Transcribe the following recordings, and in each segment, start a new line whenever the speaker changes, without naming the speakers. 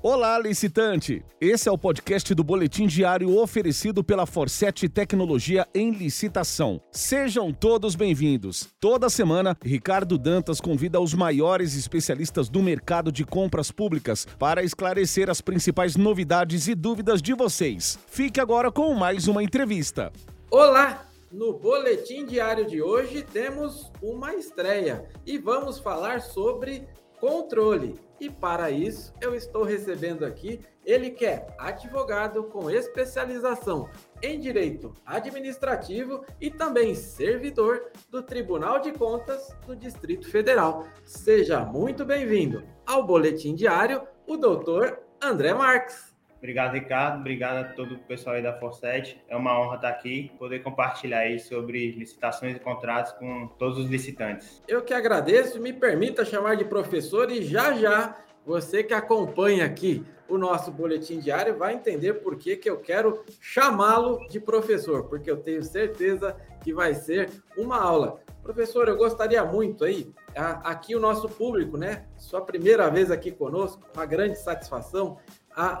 Olá, licitante! Esse é o podcast do Boletim Diário oferecido pela Forset Tecnologia em Licitação. Sejam todos bem-vindos. Toda semana, Ricardo Dantas convida os maiores especialistas do mercado de compras públicas para esclarecer as principais novidades e dúvidas de vocês. Fique agora com mais uma entrevista.
Olá! No Boletim Diário de hoje temos uma estreia e vamos falar sobre controle. E para isso, eu estou recebendo aqui ele que é advogado com especialização em direito administrativo e também servidor do Tribunal de Contas do Distrito Federal. Seja muito bem-vindo ao Boletim Diário, o doutor André Marques.
Obrigado, Ricardo. Obrigado a todo o pessoal aí da Forset. É uma honra estar aqui, poder compartilhar aí sobre licitações e contratos com todos os licitantes.
Eu que agradeço. Me permita chamar de professor e já já você que acompanha aqui o nosso boletim diário vai entender por que, que eu quero chamá-lo de professor, porque eu tenho certeza que vai ser uma aula. Professor, eu gostaria muito aí, aqui o nosso público, né? Sua primeira vez aqui conosco, uma grande satisfação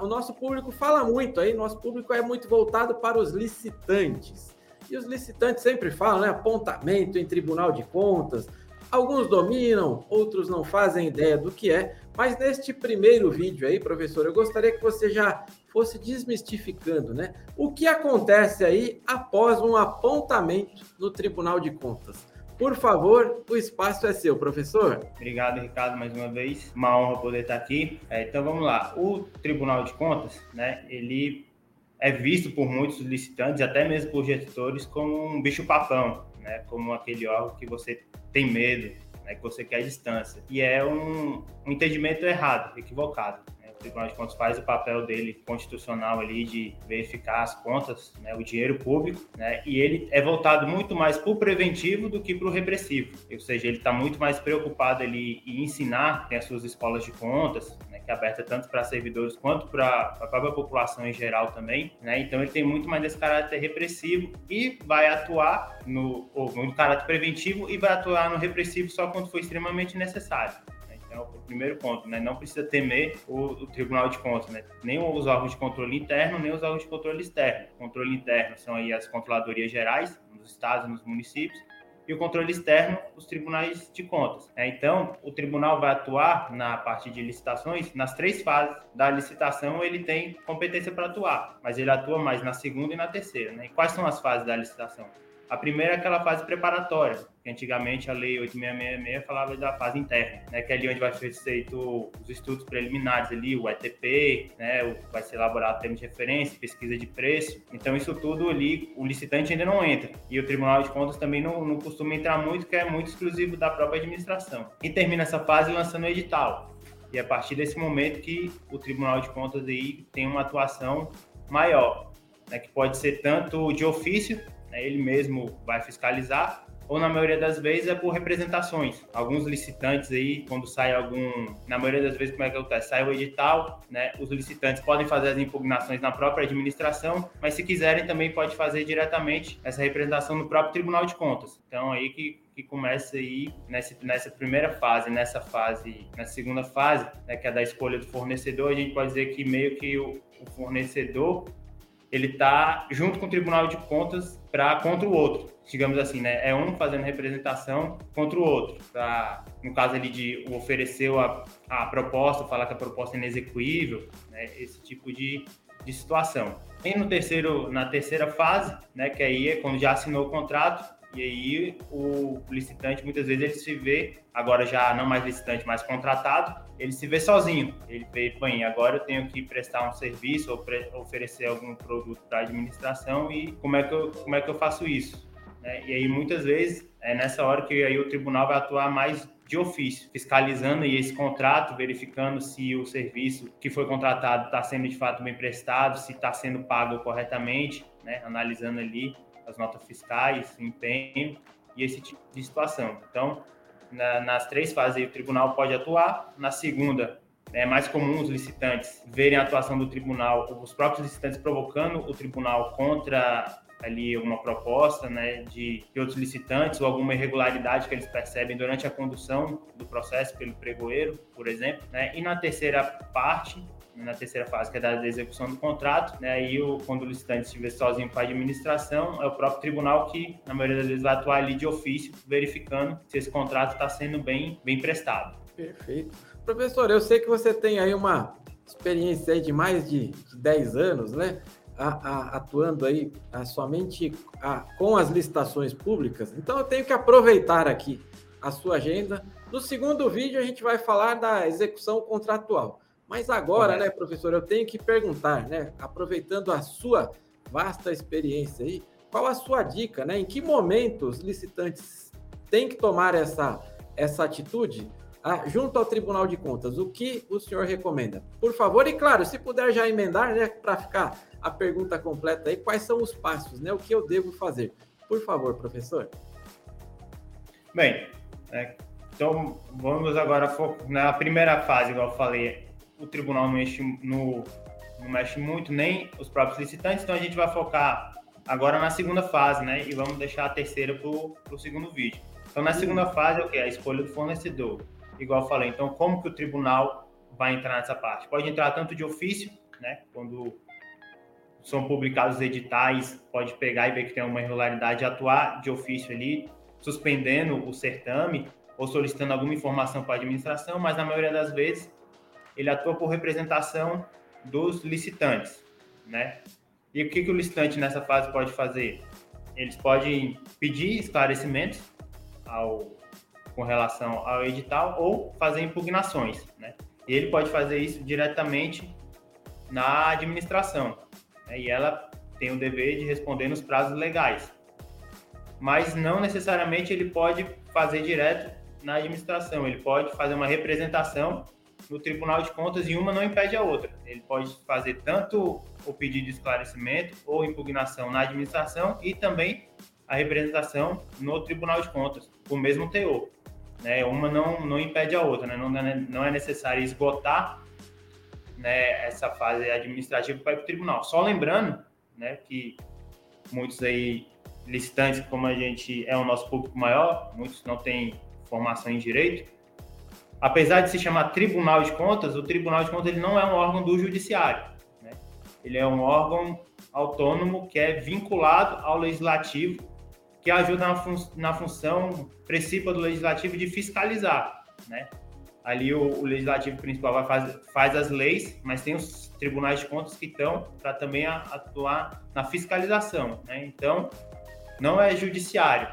o nosso público fala muito aí, nosso público é muito voltado para os licitantes. E os licitantes sempre falam, né? Apontamento em tribunal de contas. Alguns dominam, outros não fazem ideia do que é. Mas neste primeiro vídeo aí, professor, eu gostaria que você já fosse desmistificando, né? O que acontece aí após um apontamento no Tribunal de Contas? Por favor, o espaço é seu, professor.
Obrigado, Ricardo, mais uma vez. Uma honra poder estar aqui. É, então vamos lá. O Tribunal de Contas, né, ele é visto por muitos licitantes, até mesmo por gestores, como um bicho-papão, né, como aquele órgão que você tem medo, né, que você quer distância. E é um, um entendimento errado, equivocado. Tribunal de Contas faz o papel dele constitucional ali de verificar as contas, né, o dinheiro público, né, e ele é voltado muito mais para o preventivo do que para o repressivo. Ou seja, ele está muito mais preocupado ali em ensinar, tem as suas escolas de contas, né, que é aberta tanto para servidores quanto para a própria população em geral também. Né, então ele tem muito mais esse caráter repressivo e vai atuar no, no caráter preventivo e vai atuar no repressivo só quando for extremamente necessário é o primeiro ponto, né? Não precisa temer o, o, Tribunal de Contas, né? Nem os órgãos de controle interno, nem os órgãos de controle externo. O controle interno são aí as controladorias gerais, nos estados e nos municípios, e o controle externo, os tribunais de contas. É, então, o tribunal vai atuar na parte de licitações, nas três fases da licitação ele tem competência para atuar, mas ele atua mais na segunda e na terceira. Né? E quais são as fases da licitação? A primeira é aquela fase preparatória, que antigamente a Lei 8666 falava da fase interna, né, que é ali onde vai ser feito os estudos preliminares ali, o ETP, né, vai ser elaborado termo de referência, pesquisa de preço. Então, isso tudo ali, o licitante ainda não entra. E o Tribunal de Contas também não, não costuma entrar muito, que é muito exclusivo da própria administração. E termina essa fase lançando o edital. E é a partir desse momento que o Tribunal de Contas aí tem uma atuação maior, né, que pode ser tanto de ofício né, ele mesmo vai fiscalizar, ou na maioria das vezes é por representações. Alguns licitantes aí, quando sai algum, na maioria das vezes como é que acontece? Sai o edital, né? Os licitantes podem fazer as impugnações na própria administração, mas se quiserem também pode fazer diretamente essa representação no próprio Tribunal de Contas. Então aí que que começa aí nessa, nessa primeira fase, nessa fase, na segunda fase, né, que é da escolha do fornecedor, a gente pode dizer que meio que o, o fornecedor ele está junto com o Tribunal de Contas para contra o outro, digamos assim, né? É um fazendo representação contra o outro. No caso ali de oferecer a, a proposta, falar que a proposta é inexecuível, né? esse tipo de, de situação. E no terceiro, na terceira fase, né, que aí é quando já assinou o contrato, e aí o licitante muitas vezes ele se vê, agora já não mais licitante, mas contratado, ele se vê sozinho. Ele vê, bem, agora eu tenho que prestar um serviço ou oferecer algum produto para a administração e como é que eu, como é que eu faço isso? Né? E aí muitas vezes é nessa hora que aí o tribunal vai atuar mais de ofício, fiscalizando esse contrato, verificando se o serviço que foi contratado está sendo de fato bem prestado, se está sendo pago corretamente, né? analisando ali as notas fiscais, empenho e esse tipo de situação. Então, na, nas três fases o tribunal pode atuar. Na segunda, é mais comum os licitantes verem a atuação do tribunal, os próprios licitantes provocando o tribunal contra ali uma proposta né, de, de outros licitantes ou alguma irregularidade que eles percebem durante a condução do processo pelo pregoeiro, por exemplo. Né? E na terceira parte, na terceira fase, que é da execução do contrato, né? Aí, o, quando o licitante estiver sozinho para a administração, é o próprio tribunal que, na maioria das vezes, vai atuar ali de ofício, verificando se esse contrato está sendo bem, bem prestado.
Perfeito. Professor, eu sei que você tem aí uma experiência aí de mais de, de 10 anos, né? A, a, atuando aí a, somente com as licitações públicas. Então, eu tenho que aproveitar aqui a sua agenda. No segundo vídeo, a gente vai falar da execução contratual. Mas agora, né, professor, eu tenho que perguntar, né, aproveitando a sua vasta experiência aí, qual a sua dica, né? Em que momento os licitantes têm que tomar essa, essa atitude ah, junto ao Tribunal de Contas? O que o senhor recomenda? Por favor, e claro, se puder já emendar, né, para ficar a pergunta completa aí, quais são os passos, né? O que eu devo fazer? Por favor, professor.
Bem, é, então vamos agora na primeira fase, igual eu falei, o tribunal não mexe, no, não mexe muito, nem os próprios licitantes, então a gente vai focar agora na segunda fase, né? E vamos deixar a terceira para o segundo vídeo. Então, na segunda fase, é o que? A escolha do fornecedor. Igual eu falei, então, como que o tribunal vai entrar nessa parte? Pode entrar tanto de ofício, né? Quando são publicados editais, pode pegar e ver que tem uma irregularidade, atuar de ofício ali, suspendendo o certame ou solicitando alguma informação para a administração, mas na maioria das vezes ele atua por representação dos licitantes, né? E o que, que o licitante nessa fase pode fazer? Eles podem pedir esclarecimentos ao, com relação ao edital ou fazer impugnações, né? E ele pode fazer isso diretamente na administração, né? e ela tem o dever de responder nos prazos legais. Mas não necessariamente ele pode fazer direto na administração, ele pode fazer uma representação no Tribunal de Contas e uma não impede a outra. Ele pode fazer tanto o pedido de esclarecimento ou impugnação na administração e também a representação no Tribunal de Contas, o mesmo teor. Né? Uma não, não impede a outra, né? não, é, não é necessário esgotar né, essa fase administrativa para o tribunal. Só lembrando né, que muitos aí licitantes, como a gente é o nosso público maior, muitos não têm formação em direito, apesar de se chamar Tribunal de Contas, o Tribunal de Contas ele não é um órgão do Judiciário. Né? Ele é um órgão autônomo que é vinculado ao Legislativo, que ajuda na, fun na função principal do Legislativo de fiscalizar. Né? Ali o, o Legislativo principal vai faz, faz as leis, mas tem os tribunais de contas que estão para também a, atuar na fiscalização. Né? Então, não é judiciário,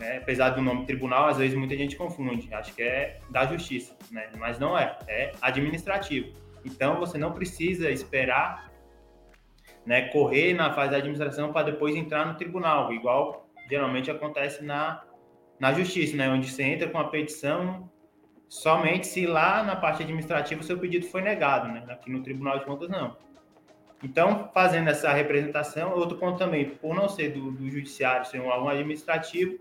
né? Apesar do nome tribunal, às vezes muita gente confunde, acho que é da justiça, né? Mas não é, é administrativo. Então você não precisa esperar, né, correr na fase da administração para depois entrar no tribunal, igual geralmente acontece na na justiça, né, onde você entra com a petição somente se lá na parte administrativa o seu pedido foi negado, né? Aqui no Tribunal de Contas não. Então, fazendo essa representação, outro ponto também, por não ser do, do judiciário, ser um órgão administrativo,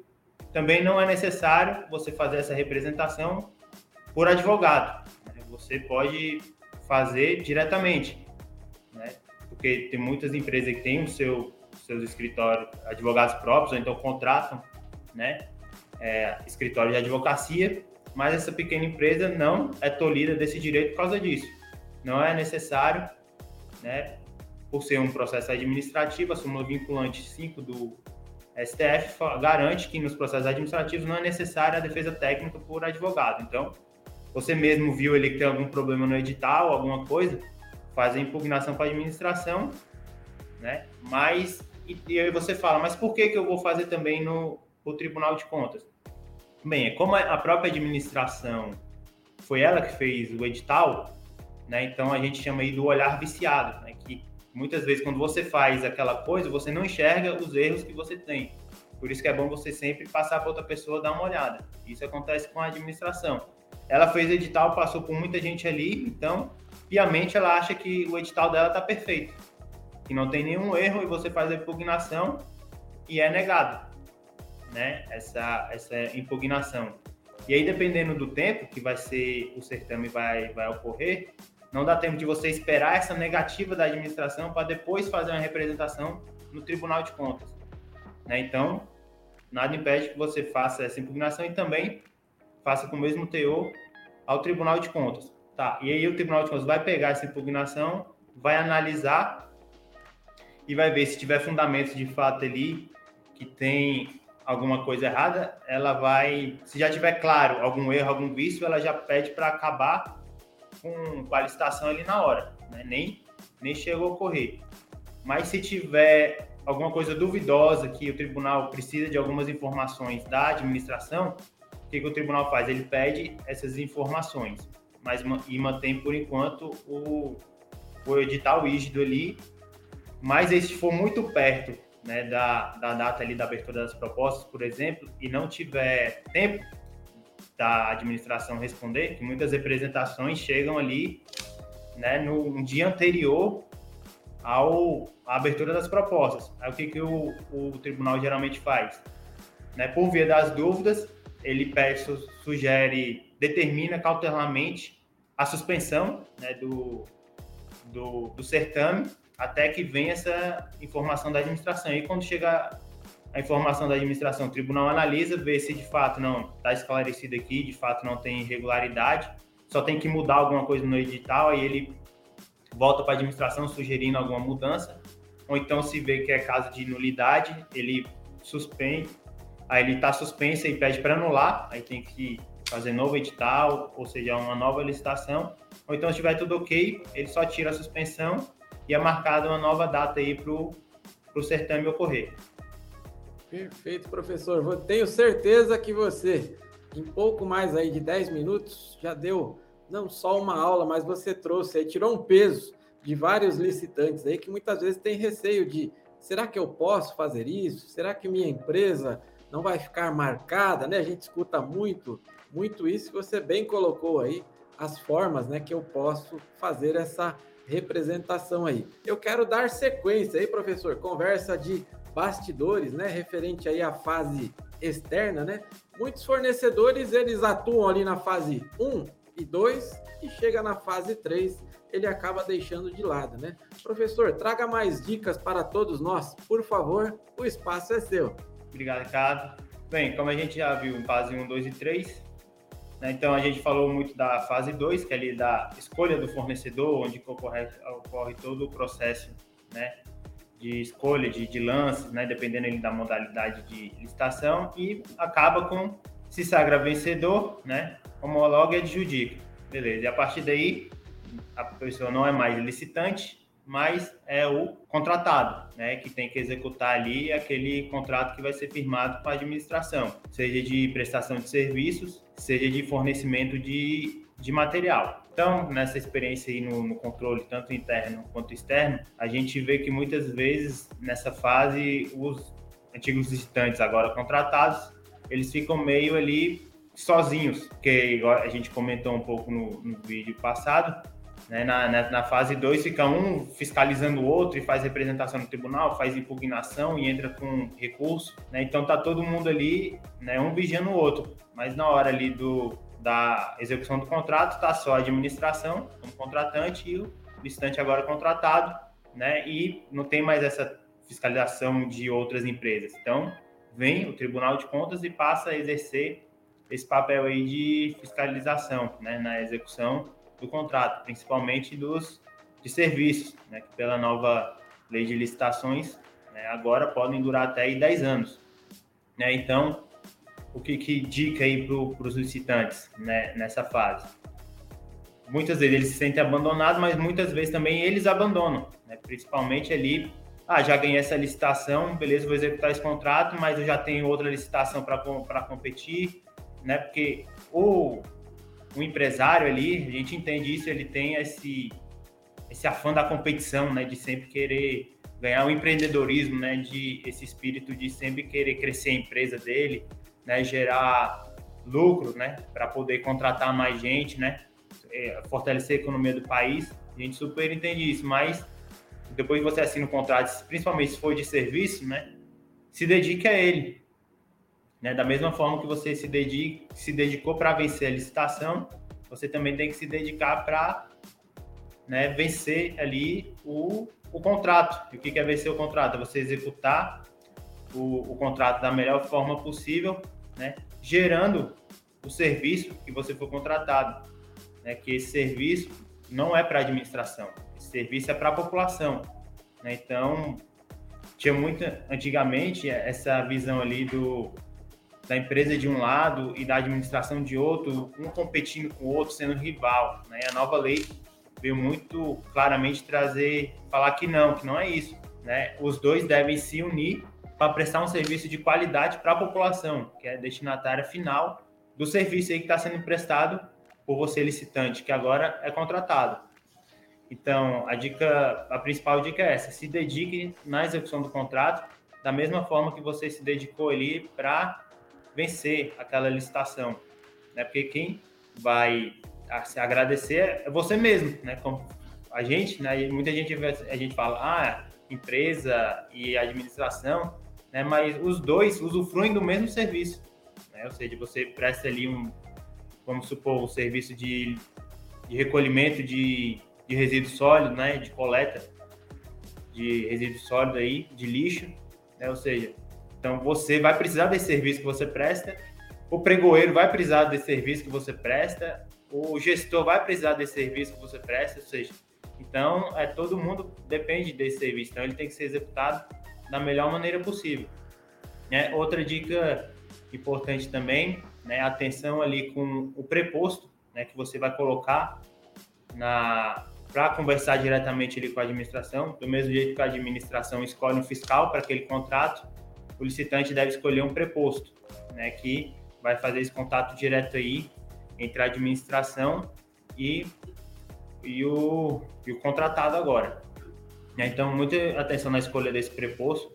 também não é necessário você fazer essa representação por advogado. Né? Você pode fazer diretamente, né? porque tem muitas empresas que têm o seu seus escritórios, advogados próprios, ou então contratam, né, é, escritório de advocacia, mas essa pequena empresa não é tolhida desse direito por causa disso. Não é necessário, né, por ser um processo administrativo, a súmula vinculante 5 do STF garante que nos processos administrativos não é necessária a defesa técnica por advogado. Então, você mesmo viu ele tem algum problema no edital, alguma coisa, faz a impugnação para a administração, né? Mas, e, e, aí você fala, mas por que, que eu vou fazer também no, no Tribunal de Contas? Bem, é como a própria administração foi ela que fez o edital, né? Então a gente chama aí do olhar viciado, né? Que muitas vezes quando você faz aquela coisa, você não enxerga os erros que você tem. Por isso que é bom você sempre passar para outra pessoa dar uma olhada. Isso acontece com a administração. Ela fez edital, passou por muita gente ali, então, piamente ela acha que o edital dela está perfeito, que não tem nenhum erro e você faz a impugnação e é negado, né? Essa essa impugnação. E aí dependendo do tempo que vai ser o certame vai vai ocorrer, não dá tempo de você esperar essa negativa da administração para depois fazer uma representação no Tribunal de Contas. Né? Então, nada impede que você faça essa impugnação e também faça com o mesmo teor ao Tribunal de Contas. Tá, e aí o Tribunal de Contas vai pegar essa impugnação, vai analisar e vai ver se tiver fundamentos de fato ali que tem alguma coisa errada, ela vai, se já tiver claro algum erro, algum vício, ela já pede para acabar com, com a licitação ali na hora, né? nem, nem chegou a ocorrer. Mas se tiver alguma coisa duvidosa que o tribunal precisa de algumas informações da administração, o que, que o tribunal faz? Ele pede essas informações mas e mantém por enquanto o, o edital rígido ali. Mas se for muito perto né, da, da data ali da abertura das propostas, por exemplo, e não tiver tempo da administração responder, que muitas representações chegam ali né, no um dia anterior ao, à abertura das propostas. Aí o que, que o, o tribunal geralmente faz? Né, por via das dúvidas, ele pede, sugere determina cautelarmente a suspensão né, do, do, do, certame até que venha essa informação da administração. E quando chega a informação da administração, o tribunal analisa, vê se de fato não está esclarecido aqui, de fato não tem irregularidade, só tem que mudar alguma coisa no edital, aí ele volta para a administração sugerindo alguma mudança, ou então se vê que é caso de nulidade, ele suspende, aí ele está suspenso e pede para anular, aí tem que fazer novo edital, ou seja, uma nova licitação, ou então se tiver tudo ok, ele só tira a suspensão e é marcada uma nova data aí para o certame ocorrer.
Perfeito, professor. Tenho certeza que você, em pouco mais aí de 10 minutos, já deu não só uma aula, mas você trouxe aí, tirou um peso de vários licitantes aí que muitas vezes tem receio de será que eu posso fazer isso? Será que minha empresa não vai ficar marcada, né? A gente escuta muito muito isso você bem colocou aí, as formas né, que eu posso fazer essa representação aí. Eu quero dar sequência aí, professor, conversa de bastidores, né, referente aí à fase externa, né? Muitos fornecedores, eles atuam ali na fase 1 e 2 e chega na fase 3, ele acaba deixando de lado, né? Professor, traga mais dicas para todos nós, por favor, o espaço é seu.
Obrigado, Ricardo. Bem, como a gente já viu em fase 1, 2 e 3, né? Então, a gente falou muito da fase 2, que é ali da escolha do fornecedor, onde ocorre, ocorre todo o processo né, de escolha, de, de lance, né, dependendo ali da modalidade de licitação, e acaba com se sagra vencedor, né, homologa e adjudica. Beleza, e a partir daí, a pessoa não é mais licitante, mas é o contratado, né, que tem que executar ali aquele contrato que vai ser firmado com a administração, seja de prestação de serviços, seja de fornecimento de, de material. Então, nessa experiência aí no, no, controle, tanto interno quanto externo, a gente vê que muitas vezes, nessa fase, os antigos visitantes, agora contratados, eles ficam meio ali sozinhos, porque a gente comentou um pouco no, no vídeo passado, né? Na, na, na, fase 2 fica um fiscalizando o outro e faz representação no tribunal, faz impugnação e entra com recurso. Né? Então tá todo mundo ali, né, um vigiando o outro. Mas na hora ali do, da execução do contrato, tá só a administração, como contratante, e o licitante agora contratado, né? E não tem mais essa fiscalização de outras empresas. Então, vem o Tribunal de Contas e passa a exercer esse papel aí de fiscalização, né, na execução do contrato, principalmente dos de serviços, né, que pela nova lei de licitações né, agora podem durar até 10 anos. Né? Então, o que, que dica aí para os licitantes né, nessa fase? Muitas vezes eles se sentem abandonados, mas muitas vezes também eles abandonam, né? principalmente ali, ah, já ganhei essa licitação, beleza, vou executar esse contrato, mas eu já tenho outra licitação para competir, né? porque o o empresário ali, a gente entende isso, ele tem esse, esse afã da competição, né, de sempre querer ganhar o empreendedorismo, né, de esse espírito de sempre querer crescer a empresa dele, né, gerar lucro, né, para poder contratar mais gente, né, é, fortalecer a economia do país. A gente super entende isso, mas depois que você assina o contrato, principalmente se for de serviço, né, se dedique a ele, né? Da mesma forma que você se, dedica, se dedicou para vencer a licitação, você também tem que se dedicar para né, vencer ali o, o contrato. E o que é vencer o contrato? É você executar o, o contrato da melhor forma possível, né, gerando o serviço que você for contratado. né, que esse serviço não é para administração, esse serviço é para a população. Né? Então, tinha muita, antigamente, essa visão ali do, da empresa de um lado e da administração de outro, um competindo com o outro, sendo rival. Né? A nova lei veio muito claramente trazer, falar que não, que não é isso. Né? Os dois devem se unir para prestar um serviço de qualidade para a população, que é a destinatária final do serviço aí que está sendo prestado por você licitante, que agora é contratado. Então, a dica, a principal dica é essa: se dedique na execução do contrato da mesma forma que você se dedicou ali para vencer aquela licitação, né? Porque quem vai se agradecer é você mesmo, né? Como a gente, né? Muita gente a gente fala, ah, empresa e administração, né? Mas os dois usufruem do mesmo serviço, né? Ou seja, você presta ali um, vamos supor, um serviço de, de recolhimento de, de resíduo sólido, né? De coleta de resíduo sólido aí, de lixo, né? Ou seja, então você vai precisar desse serviço que você presta, o pregoeiro vai precisar desse serviço que você presta, o gestor vai precisar desse serviço que você presta, ou seja, então é todo mundo depende desse serviço, então ele tem que ser executado da melhor maneira possível. Né? Outra dica importante também, né, atenção ali com o preposto, né, que você vai colocar na para conversar diretamente ali com a administração, do mesmo jeito que a administração escolhe um fiscal para aquele contrato, o licitante deve escolher um preposto, né, que vai fazer esse contato direto aí entre a administração e, e, o, e o contratado agora. Né? Então, muita atenção na escolha desse preposto,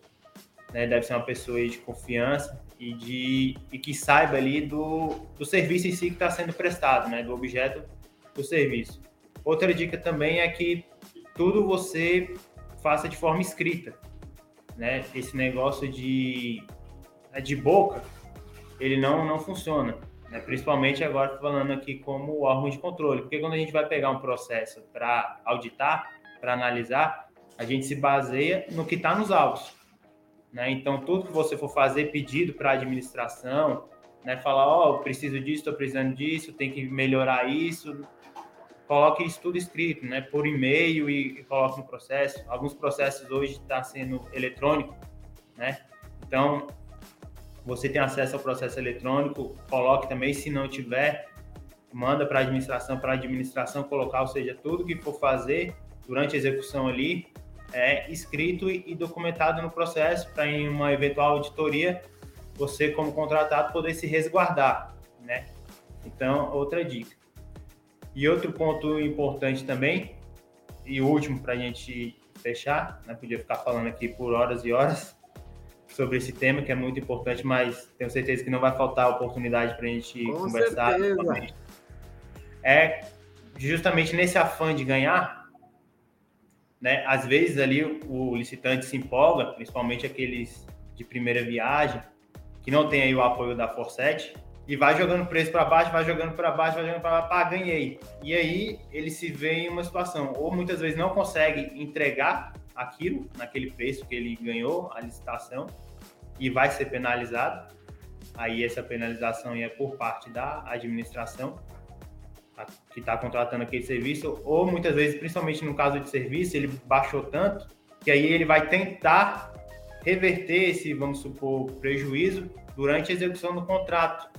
né? deve ser uma pessoa de confiança e, de, e que saiba ali do, do serviço em si que está sendo prestado, né? do objeto do serviço. Outra dica também é que tudo você faça de forma escrita, né? Esse negócio de de boca, ele não não funciona. Né? Principalmente agora falando aqui como órgão de controle, porque quando a gente vai pegar um processo para auditar, para analisar, a gente se baseia no que está nos autos. Né? Então, tudo que você for fazer pedido para a administração, né? falar, ó, oh, preciso disso, estou precisando disso, tem que melhorar isso, coloque isso tudo escrito, né? por e-mail e, e coloque no processo. Alguns processos hoje estão tá sendo eletrônico, né? Então, você tem acesso ao processo eletrônico, coloque também, se não tiver, manda para a administração, para a administração colocar, ou seja, tudo que for fazer durante a execução ali é escrito e documentado no processo para em uma eventual auditoria você como contratado poder se resguardar, né? Então, outra dica. E outro ponto importante também, e último para a gente fechar, né? Podia ficar falando aqui por horas e horas, sobre esse tema, que é muito importante, mas tenho certeza que não vai faltar oportunidade para a gente Com conversar. É justamente nesse afã de ganhar, né? Às vezes ali o licitante se empolga, principalmente aqueles de primeira viagem, que não tem aí o apoio da Forset, e vai jogando preço para baixo, vai jogando para baixo, vai jogando para baixo, pá, ganhei. E aí ele se vê em uma situação, ou muitas vezes não consegue entregar aquilo naquele preço que ele ganhou a licitação, e vai ser penalizado. Aí essa penalização é por parte da administração que está contratando aquele serviço, ou muitas vezes, principalmente no caso de serviço, ele baixou tanto que aí ele vai tentar reverter esse, vamos supor, prejuízo durante a execução do contrato,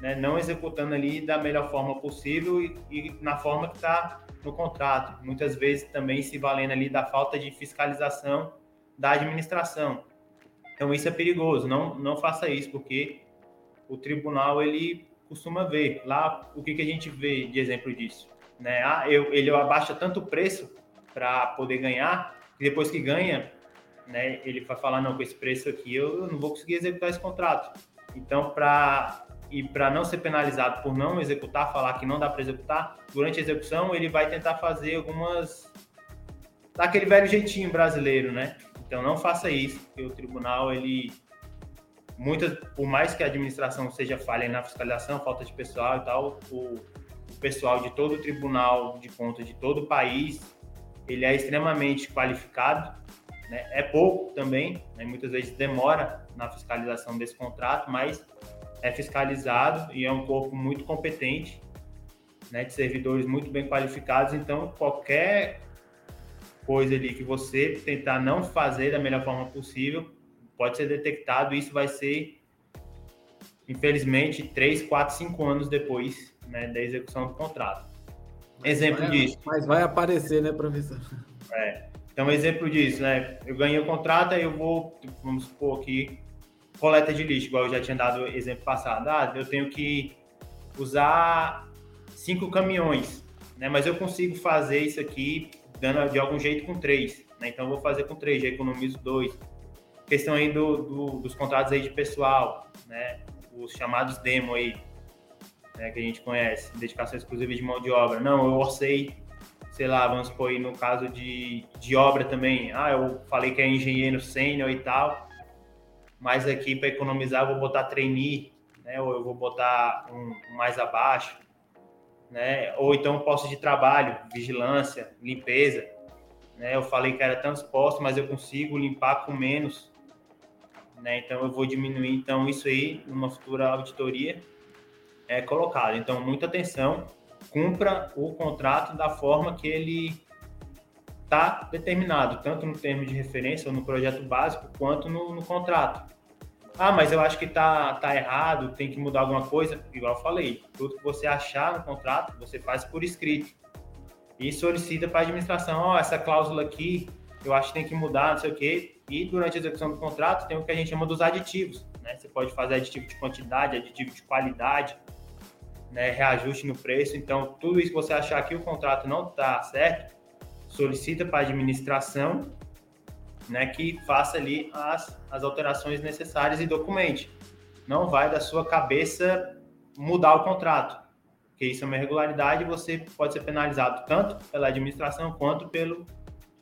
né? não executando ali da melhor forma possível e, e na forma que está no contrato. Muitas vezes também se valendo ali da falta de fiscalização da administração. Então isso é perigoso, não, não faça isso, porque o tribunal ele costuma ver. Lá, o que, que a gente vê de exemplo disso? Né? Ah, eu, ele abaixa tanto o preço para poder ganhar, que depois que ganha, né, ele vai falar, não, com esse preço aqui eu não vou conseguir executar esse contrato. Então, para e para não ser penalizado por não executar, falar que não dá para executar, durante a execução ele vai tentar fazer algumas daquele velho jeitinho brasileiro, né? Então não faça isso, porque o tribunal ele muitas, por mais que a administração seja falha na fiscalização, falta de pessoal e tal, o, o pessoal de todo o tribunal de contas de todo o país, ele é extremamente qualificado, né? É pouco também, né? muitas vezes demora na fiscalização desse contrato, mas é fiscalizado e é um corpo muito competente. né, de servidores muito bem qualificados, então qualquer coisa ali que você tentar não fazer da melhor forma possível pode ser detectado e isso vai ser, infelizmente, 3, 4, 5 anos depois né, da execução do contrato.
Mas
exemplo
vai,
disso.
Mas vai aparecer, né, professor?
É. Então, exemplo disso, né? Eu ganhei o contrato, aí eu vou, vamos supor aqui, coleta de lixo, igual eu já tinha dado exemplo passado. Ah, eu tenho que usar cinco caminhões, né? Mas eu consigo fazer isso aqui dando de algum jeito com três, né? Então eu vou fazer com três, já economizo dois. Questão aí do, do, dos contratos aí de pessoal, né? Os chamados demo aí, né? que a gente conhece, dedicação exclusiva de mão de obra. Não, eu orcei, sei lá, vamos supor aí no caso de, de obra também. Ah, eu falei que é engenheiro sênior e tal, mas aqui para economizar eu vou botar trainee, né? Ou eu vou botar um, um mais abaixo né? Ou então posto de trabalho, vigilância, limpeza, né? Eu falei que era tantos postos, mas eu consigo limpar com menos, né? Então eu vou diminuir então isso aí numa futura auditoria é colocado. Então muita atenção, cumpra o contrato da forma que ele está determinado, tanto no termo de referência ou no projeto básico, quanto no, no contrato. Ah, mas eu acho que tá, tá errado, tem que mudar alguma coisa. Igual eu falei, tudo que você achar no contrato, você faz por escrito. E solicita para a administração, ó, oh, essa cláusula aqui, eu acho que tem que mudar, não sei o quê. E durante a execução do contrato tem o que a gente chama dos aditivos. Né? Você pode fazer aditivo de quantidade, aditivo de qualidade, né? reajuste no preço. Então, tudo isso que você achar que o contrato não está certo, solicita para a administração né, que faça ali as, as alterações necessárias e documente. Não vai da sua cabeça mudar o contrato, porque isso é uma irregularidade e você pode ser penalizado tanto pela administração quanto pelo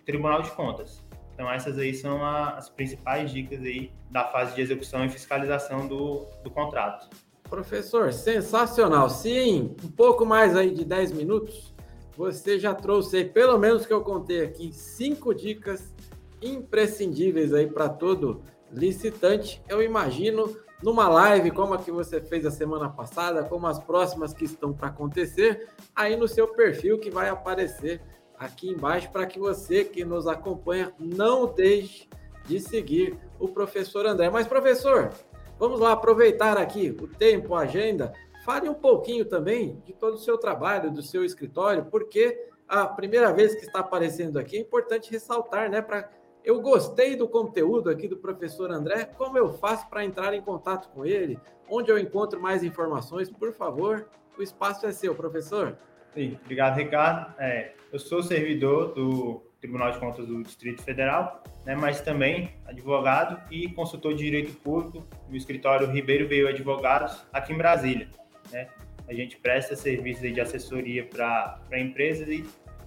Tribunal de Contas. Então essas aí são a, as principais dicas aí da fase de execução e fiscalização do, do contrato.
Professor, sensacional. Sim, um pouco mais aí de 10 minutos, você já trouxe aí, pelo menos que eu contei aqui, cinco dicas imprescindíveis aí para todo licitante. Eu imagino numa live como a que você fez a semana passada, como as próximas que estão para acontecer, aí no seu perfil que vai aparecer aqui embaixo para que você que nos acompanha não deixe de seguir o professor André. Mas professor, vamos lá aproveitar aqui o tempo, a agenda. Fale um pouquinho também de todo o seu trabalho, do seu escritório, porque a primeira vez que está aparecendo aqui é importante ressaltar, né, para eu gostei do conteúdo aqui do professor André. Como eu faço para entrar em contato com ele? Onde eu encontro mais informações? Por favor, o espaço é seu, professor.
Sim, obrigado, Ricardo. É, eu sou servidor do Tribunal de Contas do Distrito Federal, né, mas também advogado e consultor de direito público no escritório Ribeiro Veio Advogados, aqui em Brasília. Né? A gente presta serviços de assessoria para empresas e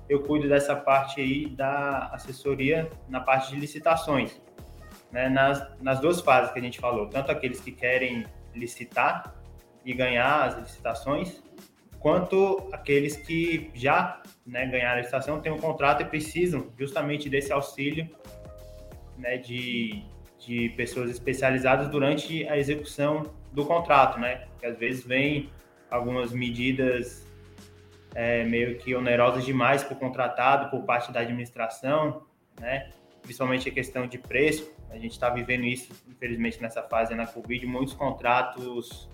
eu cuido dessa parte aí da assessoria na parte de licitações, né? nas, nas duas fases que a gente falou, tanto aqueles que querem licitar e ganhar as licitações, quanto aqueles que já né, ganharam a licitação, têm um contrato e precisam justamente desse auxílio né, de, de pessoas especializadas durante a execução do contrato, né? Que às vezes vem algumas medidas é, meio que onerosas demais para o contratado por parte da administração, né? principalmente a questão de preço. A gente está vivendo isso, infelizmente, nessa fase na Covid, muitos contratos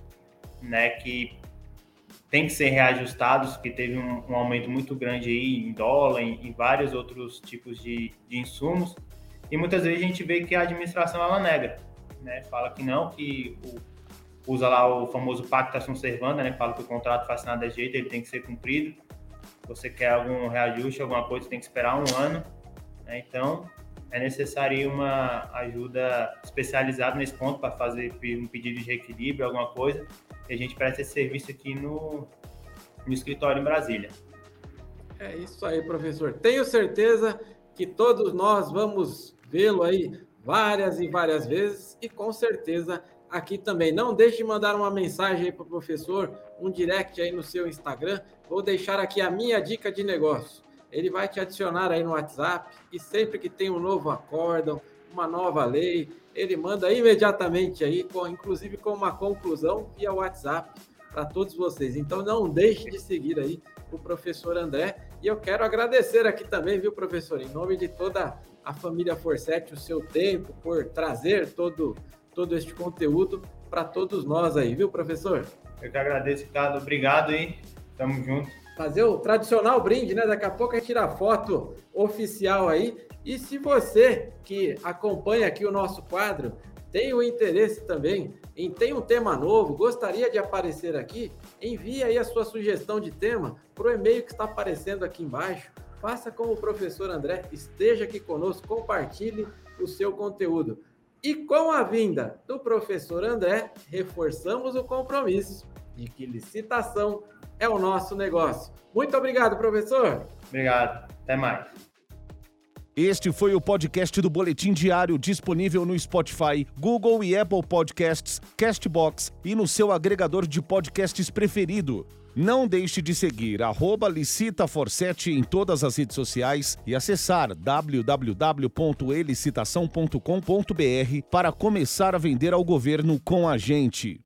né, que tem que ser reajustados, que teve um, um, aumento muito grande aí em dólar, em, em vários outros tipos de, de, insumos, e muitas vezes a gente vê que a administração ela nega, né? Fala que não, que o usa lá o famoso pacta sunt servanda, né? Fala que o contrato foi assinado de jeito, ele tem que ser cumprido. Você quer algum reajuste, alguma coisa, tem que esperar um ano. Né? Então, é necessário uma ajuda especializada nesse ponto para fazer um pedido de reequilíbrio, alguma coisa. E a gente presta esse serviço aqui no, no escritório em Brasília.
É isso aí, professor. Tenho certeza que todos nós vamos vê-lo aí várias e várias vezes e com certeza aqui também. Não deixe de mandar uma mensagem aí para o professor, um direct aí no seu Instagram. Vou deixar aqui a minha dica de negócio. Ele vai te adicionar aí no WhatsApp e sempre que tem um novo acórdão, uma nova lei, ele manda imediatamente aí, com, inclusive com uma conclusão via WhatsApp para todos vocês. Então não deixe de seguir aí o professor André. E eu quero agradecer aqui também, viu, professor, em nome de toda a família Forset, o seu tempo por trazer todo, todo este conteúdo para todos nós aí, viu, professor?
Eu que agradeço, Ricardo. Obrigado aí. Tamo junto.
Fazer o tradicional brinde, né? Daqui a pouco a gente tira a foto oficial aí. E se você que acompanha aqui o nosso quadro tem o interesse também em tem um tema novo, gostaria de aparecer aqui, envie aí a sua sugestão de tema para o e-mail que está aparecendo aqui embaixo. Faça como o professor André, esteja aqui conosco, compartilhe o seu conteúdo. E com a vinda do professor André, reforçamos o compromisso de que licitação é o nosso negócio. Muito obrigado, professor.
Obrigado. Até mais.
Este foi o podcast do Boletim Diário disponível no Spotify, Google e Apple Podcasts, Castbox e no seu agregador de podcasts preferido. Não deixe de seguir licitaforset em todas as redes sociais e acessar www.elicitação.com.br para começar a vender ao governo com a gente.